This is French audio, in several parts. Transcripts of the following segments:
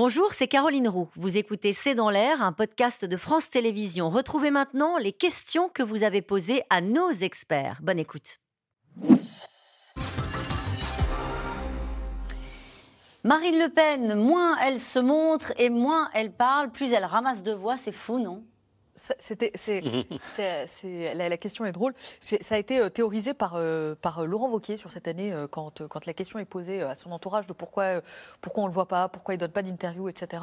Bonjour, c'est Caroline Roux. Vous écoutez C'est dans l'air, un podcast de France Télévisions. Retrouvez maintenant les questions que vous avez posées à nos experts. Bonne écoute. Marine Le Pen, moins elle se montre et moins elle parle, plus elle ramasse de voix, c'est fou, non? C'était, c'est, la, question est drôle. ça a été euh, théorisé par, euh, par euh, Laurent Wauquiez sur cette année quand, quand la question est posée à son entourage de pourquoi, pourquoi on ne le voit pas, pourquoi il ne donne pas d'interview, etc.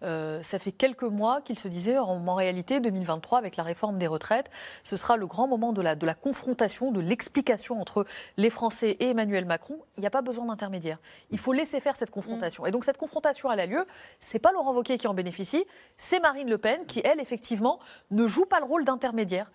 ça fait quelques mois qu'il se disait en, en, réalité 2023 avec la réforme des retraites, ce sera le grand moment de la, de la confrontation, de l'explication entre les Français et Emmanuel Macron. Il n'y a pas besoin d'intermédiaire. Il faut laisser faire cette confrontation. Et donc cette confrontation elle a lieu. C'est pas Laurent Wauquiez qui en bénéficie, c'est Marine Le Pen qui elle effectivement ne joue pas le rôle d'intermédiaire.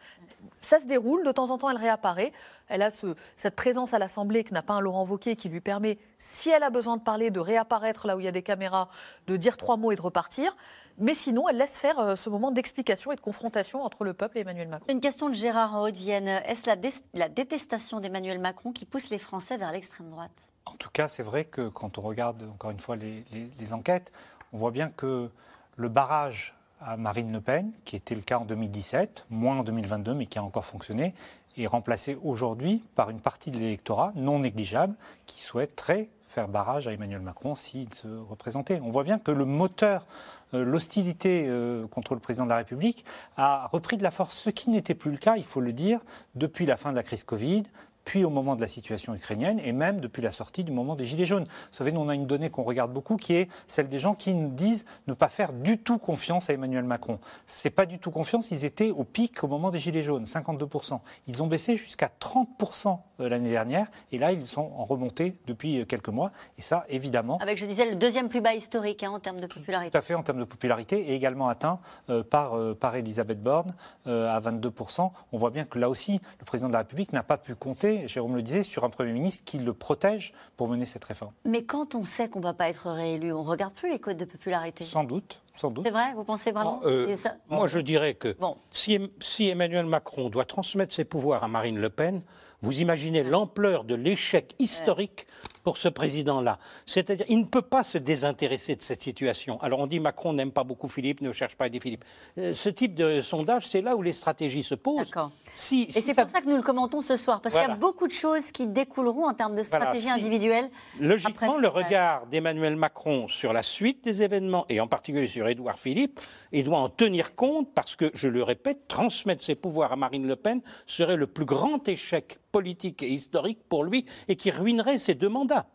Ça se déroule, de temps en temps elle réapparaît. Elle a cette présence à l'Assemblée que n'a pas un Laurent Wauquiez qui lui permet, si elle a besoin de parler, de réapparaître là où il y a des caméras, de dire trois mots et de repartir. Mais sinon, elle laisse faire euh, ce moment d'explication et de confrontation entre le peuple et Emmanuel Macron. Une question de Gérard Haute-Vienne. Est-ce la, détestation d'Emmanuel Macron qui pousse les Français vers l'extrême droite? En tout cas, c'est vrai que quand on regarde encore une fois les enquêtes, on voit bien que le barrage à Marine Le Pen, qui était le cas en 2017, moins en 2022, mais qui a encore fonctionné, est remplacé aujourd'hui par une partie de l'électorat non négligeable qui souhaiterait faire barrage à Emmanuel Macron s'il se représentait. On voit bien que le moteur, euh, l'hostilité euh, contre le président de la République a repris de la force, ce qui n'était plus le cas, il faut le dire, depuis la fin de la crise Covid, puis au moment de la situation ukrainienne, et même depuis la sortie du moment des Gilets jaunes. Vous savez, nous, on a une donnée qu'on regarde beaucoup, qui est celle des gens qui nous disent ne pas faire du tout confiance à Emmanuel Macron. C'est pas du tout confiance, ils étaient au pic au moment des Gilets jaunes, 52%. Ils ont baissé jusqu'à 30% euh, l'année dernière, et là, ils sont en remontée depuis euh, quelques mois, et ça, évidemment... Avec, je disais, le deuxième plus bas historique hein, en termes de popularité. Tout à fait, en termes de popularité, et également atteint euh, par, par Elisabeth Borne à 22%. On voit bien que là aussi, le président de la République n'a pas pu compter Jérôme le disait, sur un Premier ministre qui le protège pour mener cette réforme. Mais quand on sait qu'on ne va pas être réélu, on ne regarde plus les codes de popularité Sans doute. Sans doute. C'est vrai Vous pensez vraiment euh, Moi, je dirais que si, si Emmanuel Macron doit transmettre ses pouvoirs à Marine Le Pen, vous imaginez l'ampleur de l'échec historique pour ce président-là. C'est-à-dire, il ne peut pas se désintéresser de cette situation. Alors on dit Macron n'aime pas beaucoup Philippe, ne cherche pas à aider Philippe. Euh, ce type de sondage, c'est là où les stratégies se posent. D'accord. Si, Et c'est pour ça que nous le commentons ce soir, parce qu'il y a beaucoup de choses qui découleront en termes de stratégie individuelle. Logiquement, le regard d'Emmanuel Macron sur la suite des événements, et en particulier sur Édouard Philippe, il doit en tenir compte parce que, je le répète, transmettre ses pouvoirs à Marine Le Pen serait le plus grand échec politique et historique pour lui et qui ruinerait ses deux mandats.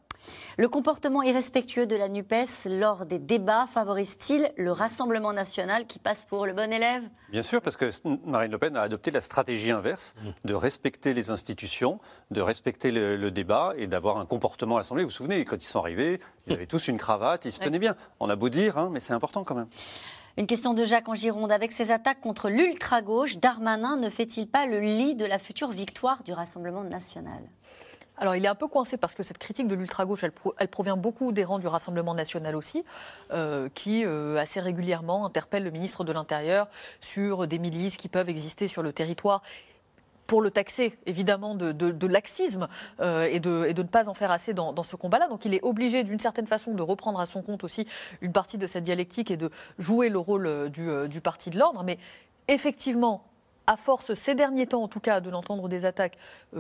Le comportement irrespectueux de la NUPES lors des débats favorise-t-il le Rassemblement national qui passe pour le bon élève? Bien sûr, parce que Marine Le Pen a adopté la stratégie inverse de respecter les institutions, de respecter le, débat et d'avoir un comportement à l'Assemblée. Vous vous souvenez, quand ils sont arrivés, ils avaient tous une cravate, ils se tenaient bien. On a beau dire, hein, mais c'est important quand même. Une question de Jacques en Gironde. Avec ses attaques contre l'ultra-gauche, Darmanin ne fait-il pas le lit de la future victoire du Rassemblement national? Alors, il est un peu coincé parce que cette critique de l'ultra-gauche, elle, provient beaucoup des rangs du Rassemblement national aussi, euh, qui euh, assez régulièrement interpelle le ministre de l'Intérieur sur des milices qui peuvent exister sur le territoire pour le taxer évidemment de, laxisme euh, et, de, ne pas en faire assez dans, ce combat-là. Donc il est obligé d'une certaine façon de reprendre à son compte aussi une partie de cette dialectique et de jouer le rôle euh, euh, du, parti de l'ordre. Mais effectivement, à force, ces derniers temps en tout cas, de l'entendre des attaques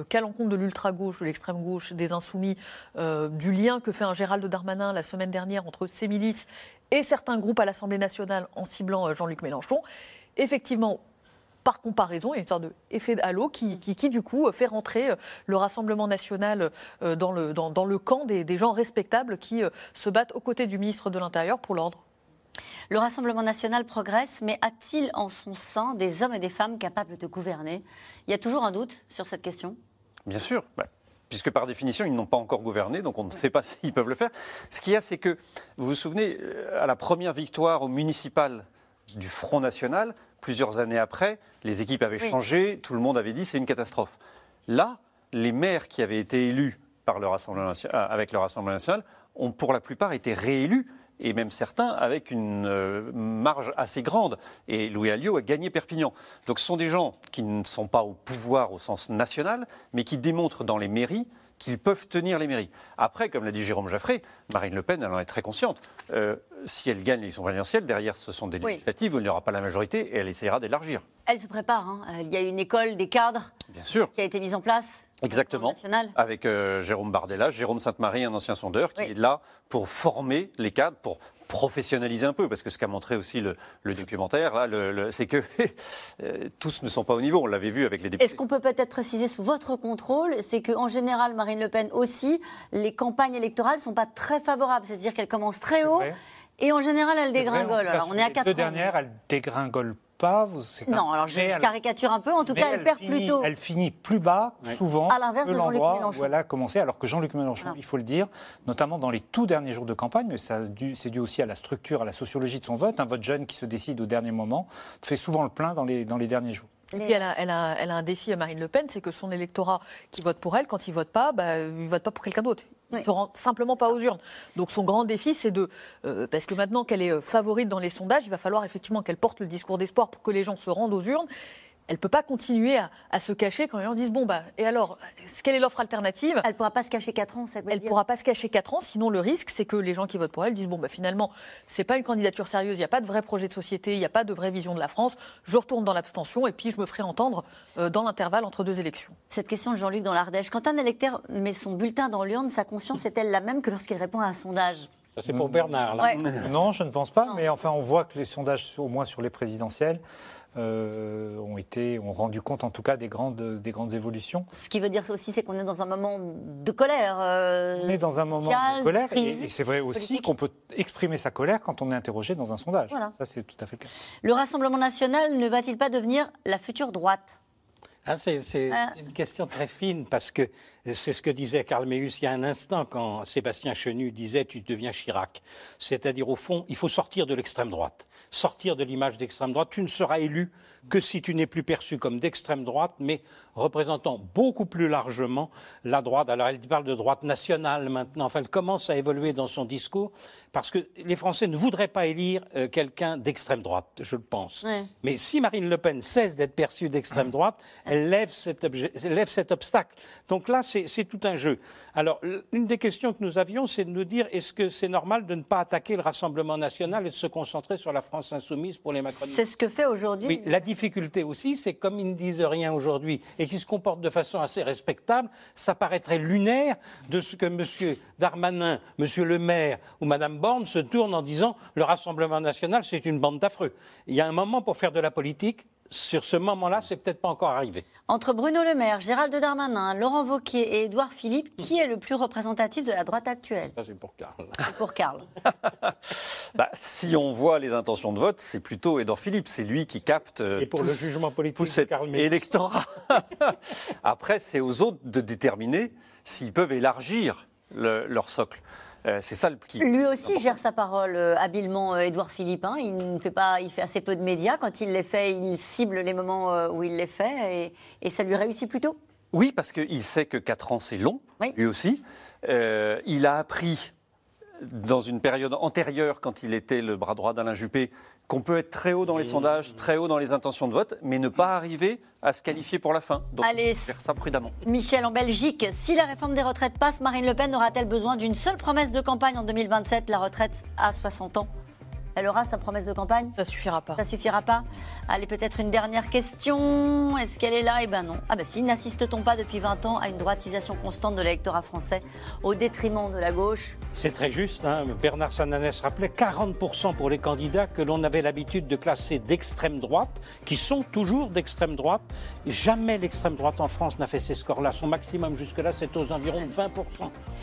qu'à l'encontre de l'ultra-gauche, de l'extrême-gauche, des insoumis, du lien que fait un Gérald Darmanin la semaine dernière entre ces milices et certains groupes à l'Assemblée nationale en ciblant Jean-Luc Mélenchon, effectivement, par comparaison, il y a une sorte d'effet halo qui, qui, du coup, fait rentrer euh, le Rassemblement national euh, dans le, dans, le camp des, gens respectables qui euh, se battent aux côtés du ministre de l'Intérieur pour l'ordre. Le Rassemblement national progresse, mais a-t-il en son sein des hommes et des femmes capables de gouverner? Il y a toujours un doute sur cette question? Bien sûr. Bah, puisque par définition, ils n'ont pas encore gouverné, donc on ne sait pas s'ils peuvent le faire. Ce qu'il y a, c'est que, vous vous souvenez, à la première victoire au municipal du Front National, plusieurs années après, les équipes avaient changé, tout le monde avait dit c'est une catastrophe. Là, les maires qui avaient été élus par euh, avec le Rassemblement national ont pour la plupart été réélus et même certains avec une euh, marge assez grande. Et Louis Alliot a gagné Perpignan. Donc ce sont des gens qui ne sont pas au pouvoir au sens national, mais qui démontrent dans les mairies qu'ils peuvent tenir les mairies. Après, comme l'a dit Jérôme Jaffré, Marine Le Pen, elle en est très consciente. Euh, si elle gagne l'élection présidentielle, derrière ce sont des législatives où il n'y aura pas la majorité et elle essayera d'élargir. Elle se prépare. Hein. Il y a une école des cadres Bien sûr. qui a été mise en place. Exactement. Avec euh, Jérôme Bardella, Jérôme Sainte-Marie, un ancien sondeur, qui est là pour former les cadres, pour professionnaliser un peu, parce que ce qu'a montré aussi le, documentaire, c'est que euh, tous ne sont pas au niveau. On l'avait vu avec les députés. Est-ce qu'on peut peut-être préciser sous votre contrôle, c'est qu'en général, Marine Le Pen aussi, les campagnes électorales ne sont pas très favorables, c'est-à-dire qu'elles commencent très haut. Et en général, elle dégringole. alors, on est à 4 deux dernières, elle dégringole pas. Vous, non, alors je, caricature un peu. En tout cas, elle, perd finit, plutôt. Elle finit plus bas, souvent, à l'inverse de Jean-Luc Mélenchon. Où elle a commencé, alors que Jean-Luc Mélenchon, il faut le dire, notamment dans les tout derniers jours de campagne, mais c'est dû, dû, aussi à la structure, à la sociologie de son vote. Un vote jeune qui se décide au dernier moment fait souvent le plein dans les, dans les derniers jours. Et puis elle a, elle, a, elle a, un défi à Marine Le Pen, c'est que son électorat qui vote pour elle, quand il vote pas, bah, il vote pas pour quelqu'un d'autre. Il ne se rend simplement pas aux urnes. Donc son grand défi, c'est de... Euh, parce que maintenant qu'elle est euh, favorite dans les sondages, il va falloir effectivement qu'elle porte le discours d'espoir pour que les gens se rendent aux urnes elle ne peut pas continuer à, se cacher quand les gens disent bon bah et alors quelle est l'offre alternative? Elle ne pourra pas se cacher 4 ans, ça Elle ne pourra pas se cacher 4 ans, sinon le risque c'est que les gens qui votent pour elle disent bon bah finalement c'est pas une candidature sérieuse, il n'y a pas de vrai projet de société, il n'y a pas de vraie vision de la France, je retourne dans l'abstention et puis je me ferai entendre euh, dans l'intervalle entre deux élections. Cette question de Jean-Luc dans l'Ardèche, quand un électeur met son bulletin dans l'urne, sa conscience est-elle la même que lorsqu'il répond à un sondage? C'est pour Bernard. Non, je ne pense pas. Mais enfin, on voit que les sondages, au moins sur les présidentielles, euh, ont, été, ont rendu compte en tout cas des grandes, des grandes évolutions. Ce qui veut dire aussi, c'est qu'on est dans un moment de colère. Euh, on est dans un moment de colère et, c'est vrai aussi qu'on peut exprimer sa colère quand on est interrogé dans un sondage. Ça, c'est tout à fait le cas. Le Rassemblement national ne va-t-il pas devenir la future droite? Ah, c'est ah. une question très fine parce que c'est ce que disait Karl Meus il y a un instant quand Sébastien Chenu disait tu deviens Chirac. C'est-à-dire au fond, il faut sortir de l'extrême droite, sortir de l'image d'extrême droite. Tu ne seras élu que si tu n'es plus perçu comme d'extrême droite, mais représentant beaucoup plus largement la droite. Alors elle parle de droite nationale maintenant. Enfin, elle commence à évoluer dans son discours parce que les Français ne voudraient pas élire euh, quelqu'un d'extrême droite, je le pense. Mais si Marine Le Pen cesse d'être perçue d'extrême droite, elle lève cet, lève cet obstacle. Donc là, c'est tout un jeu. Alors, une des questions que nous avions, c'est de nous dire est-ce que c'est normal de ne pas attaquer le Rassemblement national et de se concentrer sur la France insoumise pour les macronistes? C'est ce que fait aujourd'hui. Oui, la difficulté aussi, c'est comme ils ne disent rien aujourd'hui et qu'ils se comportent de façon assez respectable, ça paraîtrait lunaire de ce que M. Darmanin, M. Le Maire ou Mme Borne se tournent en disant le Rassemblement national, c'est une bande d'affreux. Il y a un moment pour faire de la politique, sur ce moment-là, c'est peut-être pas encore arrivé. Entre Bruno Le Maire, Gérald Darmanin, Laurent Wauquiez et Édouard Philippe, qui est le plus représentatif de la droite actuelle? Ça, c'est pour Karl. C'est pour Karl. bah, si on voit les intentions de vote, c'est plutôt Édouard Philippe. C'est lui qui capte. Et pour le jugement politique de Karl électorat. Après, c'est aux autres de déterminer s'ils peuvent élargir leur socle. Euh, c'est ça le qui. Lui aussi gère sa parole euh, habilement, euh, Édouard Philippe. Hein. Il ne fait pas, il fait assez peu de médias. Quand il les fait, il cible les moments où il les fait, et, ça lui réussit plutôt. Oui, parce qu'il sait que 4 ans c'est long, lui aussi. il a appris dans une période antérieure, quand il était le bras droit d'Alain Juppé, qu'on peut être très haut dans les sondages, très haut dans les intentions de vote, mais ne pas arriver à se qualifier pour la fin. Donc, Allez, faire ça prudemment. Michel, en Belgique, si la réforme des retraites passe, Marine Le Pen aura-t-elle besoin d'une seule promesse de campagne en 2027, la retraite à 60 ans? Elle aura sa promesse de campagne Ça suffira pas. Ça suffira pas Allez, peut-être une dernière question. Est-ce qu'elle est là? Eh ben non. Ah ben si, n'assiste-t-on pas depuis 20 ans à une droitisation constante de l'électorat français au détriment de la gauche? C'est très juste. Hein. Bernard Sananès rappelait 40% pour les candidats que l'on avait l'habitude de classer d'extrême droite, qui sont toujours d'extrême droite. Jamais l'extrême droite en France n'a fait ces scores-là. Son maximum jusque-là, c'est aux environs de 20%.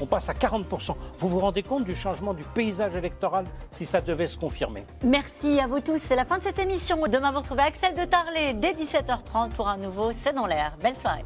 On passe à 40%. Vous vous rendez compte du changement du paysage électoral si ça devait se confirmer? Merci à vous tous. C'est la fin de cette émission. Demain, vous retrouvez Axel de Tarlet dès 17h30 pour un nouveau C'est dans l'air. Belle soirée.